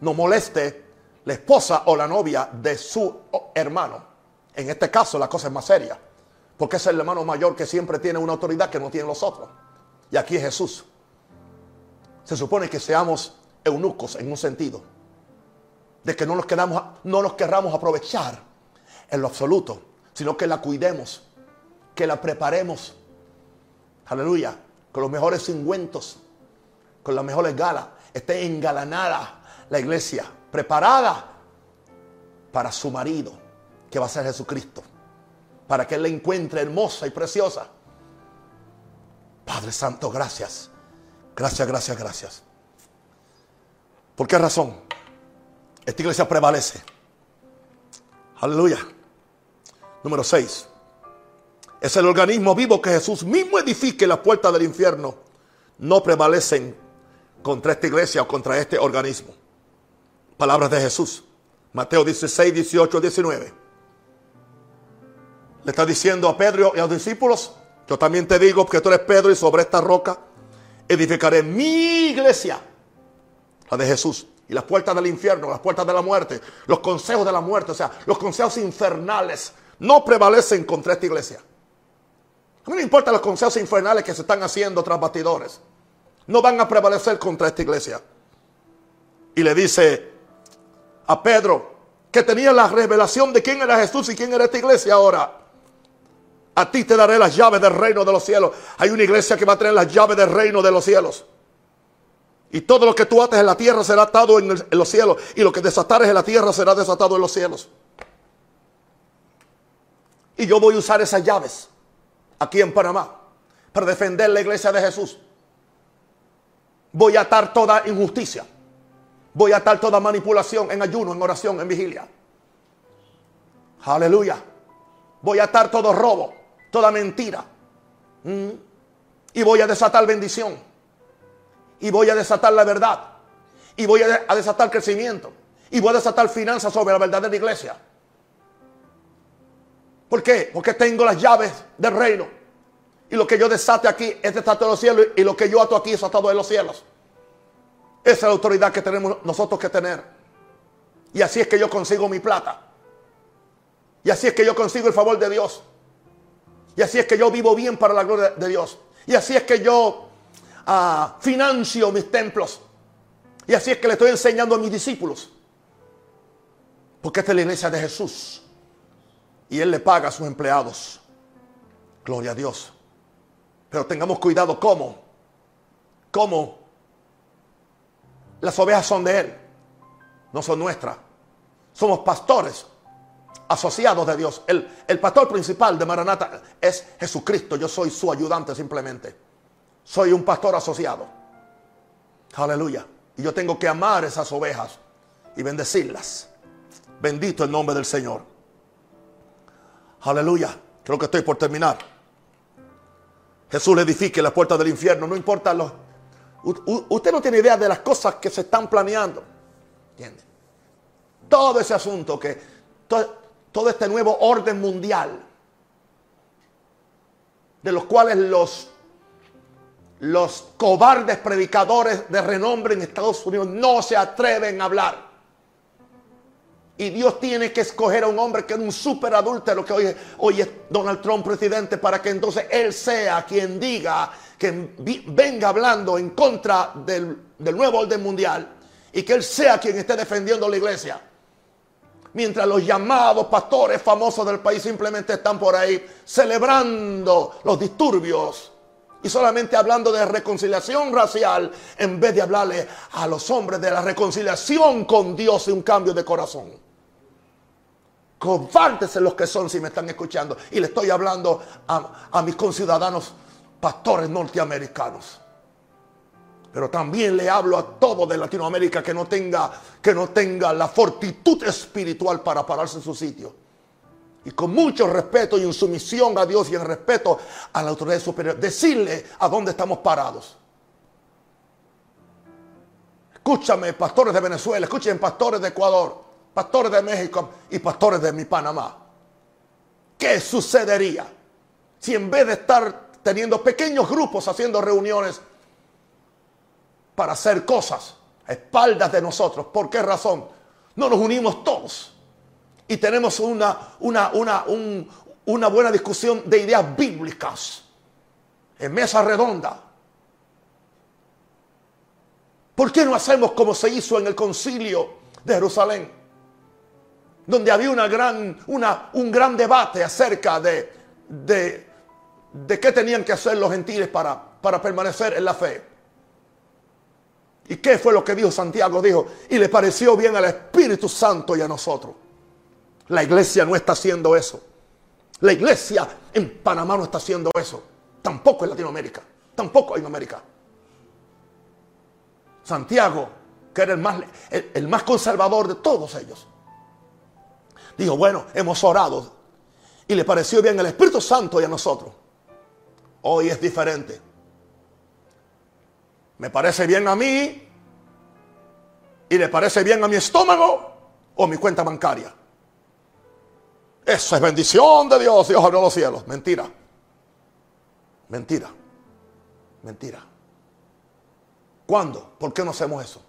no moleste la esposa o la novia de su hermano. En este caso la cosa es más seria, porque es el hermano mayor que siempre tiene una autoridad que no tienen los otros. Y aquí es Jesús. Se supone que seamos eunucos en un sentido de que no nos, quedamos, no nos querramos aprovechar en lo absoluto, sino que la cuidemos, que la preparemos. Aleluya, con los mejores ungüentos, con las mejores galas, esté engalanada la iglesia, preparada para su marido, que va a ser Jesucristo, para que él la encuentre hermosa y preciosa. Padre Santo, gracias. Gracias, gracias, gracias. ¿Por qué razón? Esta iglesia prevalece. Aleluya. Número 6. Es el organismo vivo que Jesús mismo edifique las puertas del infierno. No prevalecen contra esta iglesia o contra este organismo. Palabras de Jesús. Mateo 16, 18, 19. Le está diciendo a Pedro y a los discípulos, yo también te digo que tú eres Pedro y sobre esta roca edificaré mi iglesia, la de Jesús y las puertas del infierno, las puertas de la muerte, los consejos de la muerte, o sea, los consejos infernales, no prevalecen contra esta iglesia. A mí no importa los consejos infernales que se están haciendo tras batidores. No van a prevalecer contra esta iglesia. Y le dice a Pedro, que tenía la revelación de quién era Jesús y quién era esta iglesia ahora. A ti te daré las llaves del reino de los cielos. Hay una iglesia que va a tener las llaves del reino de los cielos. Y todo lo que tú ates en la tierra será atado en, los cielos. Y lo que desatares en la tierra será desatado en los cielos. Y yo voy a usar esas llaves aquí en Panamá para defender la iglesia de Jesús. Voy a atar toda injusticia. Voy a atar toda manipulación en ayuno, en oración, en vigilia. Aleluya. Voy a atar todo robo, toda mentira. Mm. Y voy a desatar bendición y voy a desatar la verdad. Y voy a desatar crecimiento. Y voy a desatar finanzas sobre la verdadera iglesia. ¿Por qué? Porque tengo las llaves del reino. Y lo que yo desate aquí es desatado en los cielos. Y lo que yo ato aquí es atado en los cielos. Esa es la autoridad que tenemos nosotros que tener. Y así es que yo consigo mi plata. Y así es que yo consigo el favor de Dios. Y así es que yo vivo bien para la gloria de Dios. Y así es que yo financio mis templos. Y así es que le estoy enseñando a mis discípulos. Porque esta es la iglesia de Jesús. Y Él le paga a sus empleados. Gloria a Dios. Pero tengamos cuidado cómo. Cómo las ovejas son de Él. No son nuestras. Somos pastores asociados de Dios. El, el pastor principal de Maranata es Jesucristo. Yo soy su ayudante simplemente soy un pastor asociado. Aleluya. Y yo tengo que amar esas ovejas y bendecirlas. Bendito el nombre del Señor. Aleluya. Creo que estoy por terminar. Jesús le edifique la puerta del infierno. No importa los... Usted no tiene idea de las cosas que se están planeando. ¿Entiende? Todo ese asunto que... todo este nuevo orden mundial. De los cuales los los cobardes predicadores de renombre en Estados Unidos no se atreven a hablar. Y Dios tiene que escoger a un hombre que es un super adúltero que hoy, es Donald Trump presidente para que entonces él sea quien diga que venga hablando en contra del nuevo orden mundial y que él sea quien esté defendiendo la iglesia. Mientras los llamados pastores famosos del país simplemente están por ahí celebrando los disturbios y solamente hablando de reconciliación racial en vez de hablarle a los hombres de la reconciliación con Dios y un cambio de corazón. Cobardes los que son si me están escuchando. Y le estoy hablando a, a mis conciudadanos pastores norteamericanos. Pero también le hablo a todo de Latinoamérica que no tenga, que no tenga la fortitud espiritual para pararse en su sitio. Y con mucho respeto y en sumisión a Dios y en respeto a la autoridad superior, decirle a dónde estamos parados. Escúchame, pastores de Venezuela, escúchame, pastores de Ecuador, pastores de México y pastores de mi Panamá. ¿Qué sucedería si en vez de estar teniendo pequeños grupos haciendo reuniones para hacer cosas a espaldas de nosotros. ¿Por qué razón? No nos unimos todos y tenemos una, una, una, una buena discusión de ideas bíblicas en mesa redonda. ¿Por qué no hacemos como se hizo en el concilio de Jerusalén? Donde había una gran, un gran debate acerca de, de, de qué tenían que hacer los gentiles para, para permanecer en la fe. ¿Y qué fue lo que dijo Santiago? Dijo, y le pareció bien al Espíritu Santo y a nosotros. La iglesia no está haciendo eso. La iglesia en Panamá no está haciendo eso. Tampoco en Latinoamérica. Tampoco en América. Santiago, que era el más, el más conservador de todos ellos, dijo, bueno, hemos orado y le pareció bien al Espíritu Santo y a nosotros. Hoy es diferente. ¿Me parece bien a mí? ¿Y le parece bien a mi estómago o mi cuenta bancaria? Eso es bendición de Dios, Dios abrió los cielos. Mentira. Mentira. Mentira. ¿Cuándo? ¿Por qué no hacemos eso?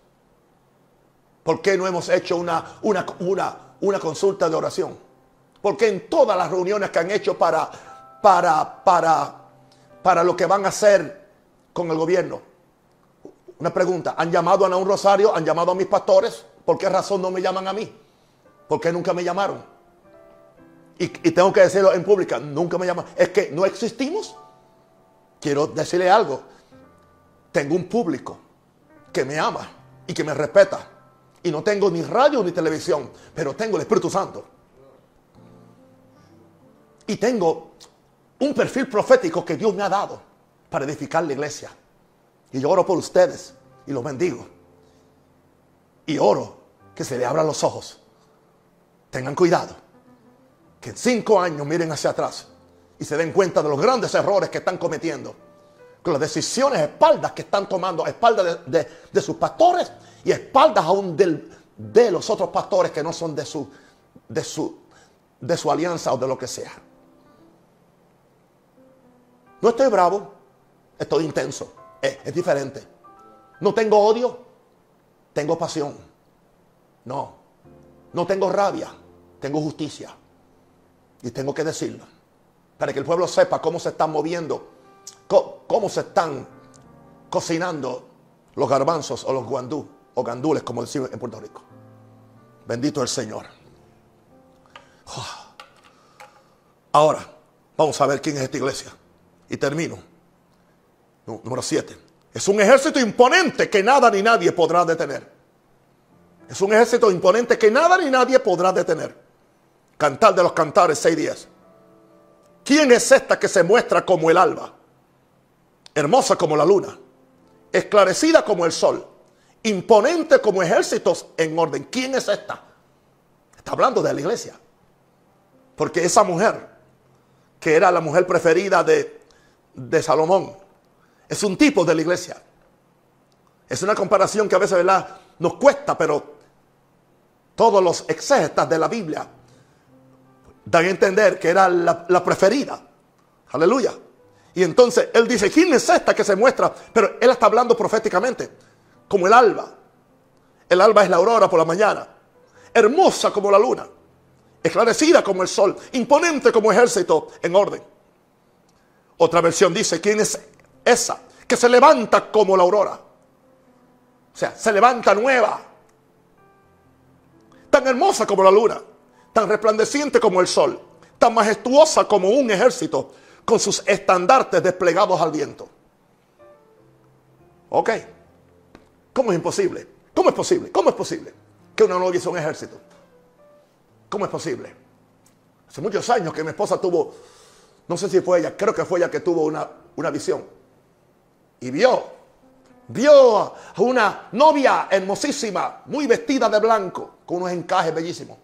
¿Por qué no hemos hecho una, una, una, una consulta de oración? Porque en todas las reuniones que han hecho para, para, para, para lo que van a hacer con el gobierno, una pregunta, ¿han llamado a un Rosario? ¿Han llamado a mis pastores? ¿Por qué razón no me llaman a mí? ¿Por qué nunca me llamaron? Y, tengo que decirlo en pública, nunca me llaman. Es que no existimos. Quiero decirle algo. Tengo un público que me ama y que me respeta. Y no tengo ni radio ni televisión, pero tengo el Espíritu Santo. Y tengo un perfil profético que Dios me ha dado para edificar la iglesia. Y yo oro por ustedes y los bendigo. Y oro que se le abran los ojos. Tengan cuidado. Que en cinco años miren hacia atrás y se den cuenta de los grandes errores que están cometiendo. Con las decisiones espaldas que están tomando, a espaldas de, sus pastores y espaldas aún de los otros pastores que no son de su, de, su, de su alianza o de lo que sea. No estoy bravo, estoy intenso. Es, diferente. No tengo odio, tengo pasión. No, no tengo rabia, tengo justicia. Y tengo que decirlo. Para que el pueblo sepa cómo se están moviendo, cómo, se están cocinando los garbanzos o los guandú gandules, como decimos en Puerto Rico. Bendito el Señor. Ahora, vamos a ver quién es esta iglesia. Y termino. Número 7. Es un ejército imponente que nada ni nadie podrá detener. Es un ejército imponente que nada ni nadie podrá detener. Cantar de los cantares 6 días. ¿Quién es esta que se muestra como el alba? Hermosa como la luna. Esclarecida como el sol. Imponente como ejércitos en orden. ¿Quién es esta? Está hablando de la iglesia. Porque esa mujer, que era la mujer preferida de, de Salomón, es un tipo de la iglesia. Es una comparación que a veces ¿verdad? nos cuesta, pero todos los exégetas de la Biblia dan a entender que era la, la preferida. Aleluya. Y entonces él dice, ¿quién es esta que se muestra? Pero él está hablando proféticamente, como el alba. El alba es la aurora por la mañana, hermosa como la luna, esclarecida como el sol, imponente como ejército en orden. Otra versión dice, ¿quién es esa que se levanta como la aurora. O sea, se levanta nueva. Tan hermosa como la luna, tan resplandeciente como el sol, tan majestuosa como un ejército con sus estandartes desplegados al viento. Ok. ¿Cómo es imposible? ¿Cómo es posible? ¿Cómo es posible que una novia sea un ejército? ¿Cómo es posible? Hace muchos años que mi esposa tuvo, no sé si fue ella, creo que fue ella que tuvo una, una visión. Y vio, vio a una novia hermosísima, muy vestida de blanco, con unos encajes bellísimos.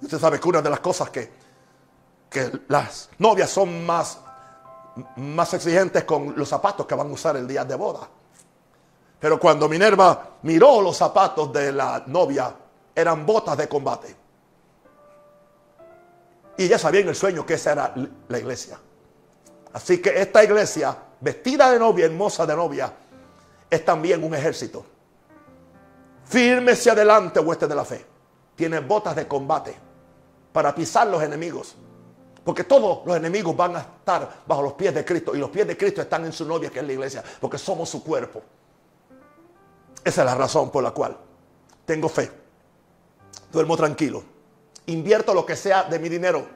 Usted sabe que una de las cosas que, que las novias son más, más exigentes con los zapatos que van a usar el día de boda. Pero cuando Minerva miró los zapatos de la novia, eran botas de combate. Y ella sabía en el sueño que esa era la iglesia. Así que esta iglesia, vestida de novia, hermosa de novia, es también un ejército. Fírmese adelante, hueste de la fe. Tiene botas de combate para pisar los enemigos. Porque todos los enemigos van a estar bajo los pies de Cristo. Y los pies de Cristo están en su novia, que es la iglesia. Porque somos su cuerpo. Esa es la razón por la cual tengo fe. Duermo tranquilo. Invierto lo que sea de mi dinero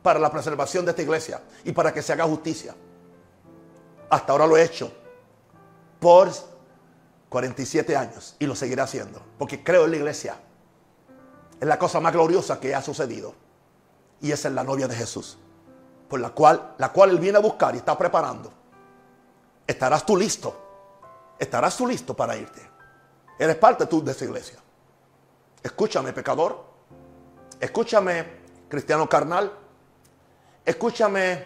para la preservación de esta iglesia y para que se haga justicia. Hasta ahora lo he hecho por 47 años y lo seguiré haciendo porque creo en la iglesia. Es la cosa más gloriosa que ha sucedido y esa es la novia de Jesús, por la cual la cual él viene a buscar y está preparando. Estarás tú listo. Estarás tú listo para irte. Eres parte tú de esa iglesia. Escúchame, pecador. Escúchame, cristiano carnal. Escúchame,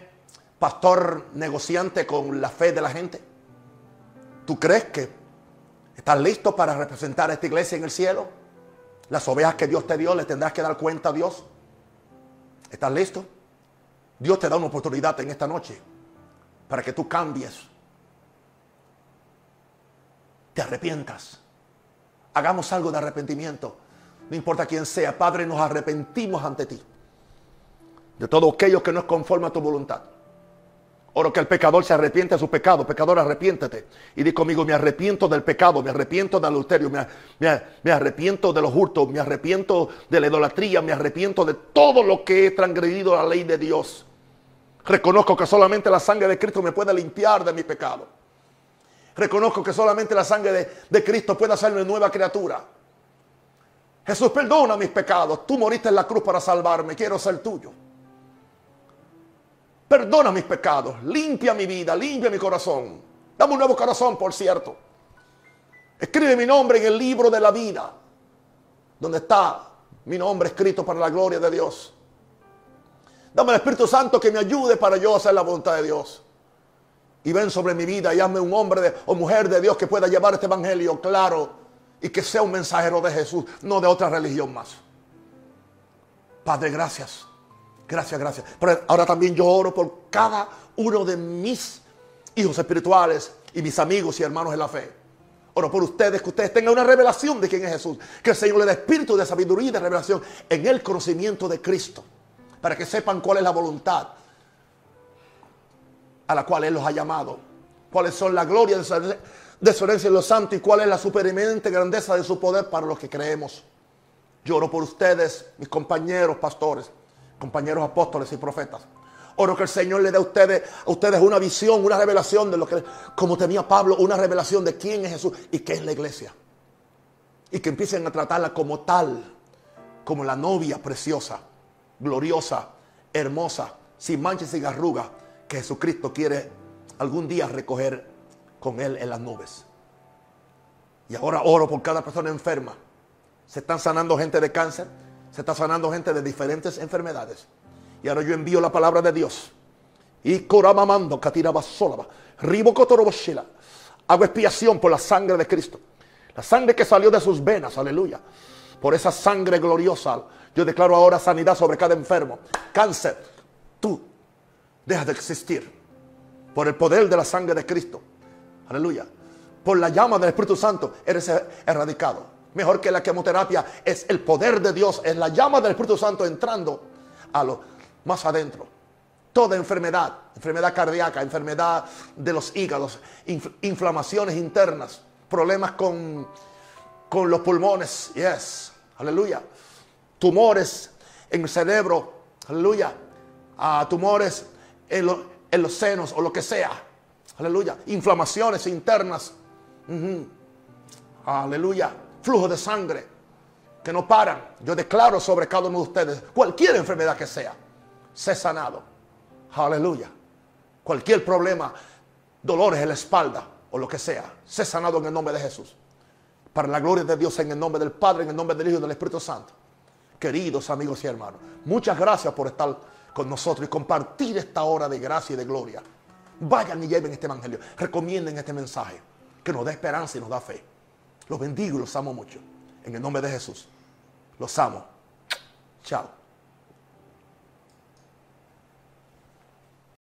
pastor negociante con la fe de la gente. ¿Tú crees que estás listo para representar a esta iglesia en el cielo? Las ovejas que Dios te dio, le tendrás que dar cuenta a Dios. ¿Estás listo? Dios te da una oportunidad en esta noche para que tú cambies. Te arrepientas hagamos algo de arrepentimiento. No importa quién sea, Padre, nos arrepentimos ante ti. De todo aquello que no es conforme a tu voluntad. Oro que el pecador se arrepiente de su pecado. Pecador, arrepiéntete. Y di conmigo, me arrepiento del pecado, me arrepiento del adulterio, me, me, arrepiento de los hurtos, me arrepiento de la idolatría, me arrepiento de todo lo que he transgredido la ley de Dios. Reconozco que solamente la sangre de Cristo me puede limpiar de mi pecado. Reconozco que solamente la sangre de, Cristo puede hacerme nueva criatura. Jesús, perdona mis pecados. Tú moriste en la cruz para salvarme. Quiero ser tuyo. Perdona mis pecados. Limpia mi vida. Limpia mi corazón. Dame un nuevo corazón, por cierto. Escribe mi nombre en el libro de la vida. Donde está mi nombre escrito para la gloria de Dios. Dame el Espíritu Santo que me ayude para yo hacer la voluntad de Dios y ven sobre mi vida y hazme un hombre o mujer de Dios que pueda llevar este evangelio claro y que sea un mensajero de Jesús, no de otra religión más. Padre, gracias. Gracias, gracias. Pero ahora también yo oro por cada uno de mis hijos espirituales y mis amigos y hermanos en la fe. Oro por ustedes, que ustedes tengan una revelación de quién es Jesús. Que el Señor le dé espíritu de sabiduría y de revelación en el conocimiento de Cristo. Para que sepan cuál es la voluntad a la cual Él los ha llamado. Cuáles son la gloria de su, herencia en los santos y cuál es la supereminente grandeza de su poder para los que creemos. Lloro por ustedes, mis compañeros pastores, compañeros apóstoles y profetas. Oro que el Señor le dé a ustedes, a ustedes una visión, una revelación de lo que, como tenía Pablo, una revelación de quién es Jesús y qué es la iglesia. Y que empiecen a tratarla como tal, como la novia preciosa, gloriosa, hermosa, sin manchas y arrugas, que Jesucristo quiere algún día recoger con Él en las nubes. Y ahora oro por cada persona enferma. Se están sanando gente de cáncer, se está sanando gente de diferentes enfermedades. Y ahora yo envío la palabra de Dios. Y coramamando, katirabasólaba, ribocotoroboshila. Hago expiación por la sangre de Cristo. La sangre que salió de sus venas, aleluya. Por esa sangre gloriosa, yo declaro ahora sanidad sobre cada enfermo. Cáncer, tú deja de existir. Por el poder de la sangre de Cristo. Aleluya. Por la llama del Espíritu Santo eres erradicado. Mejor que la quimioterapia es el poder de Dios, es la llama del Espíritu Santo entrando a lo más adentro. Toda enfermedad, enfermedad cardíaca, enfermedad de los hígados, inflamaciones internas, problemas con, con los pulmones, yes, aleluya. Tumores en el cerebro, aleluya. Ah, tumores en, los senos o lo que sea. Aleluya. Inflamaciones internas. Aleluya. Flujo de sangre. que no paran. Yo declaro sobre cada uno de ustedes, cualquier enfermedad que sea, sé sanado. Aleluya. Cualquier problema, dolores en la espalda o lo que sea, sé sanado en el nombre de Jesús. Para la gloria de Dios, en el nombre del Padre, en el nombre del Hijo y del Espíritu Santo. Queridos amigos y hermanos, muchas gracias por estar con nosotros y compartir esta hora de gracia y de gloria. Vayan y lleven este evangelio. Recomienden este mensaje que nos da esperanza y nos da fe. Los bendigo y los amo mucho. En el nombre de Jesús. Los amo. Chao.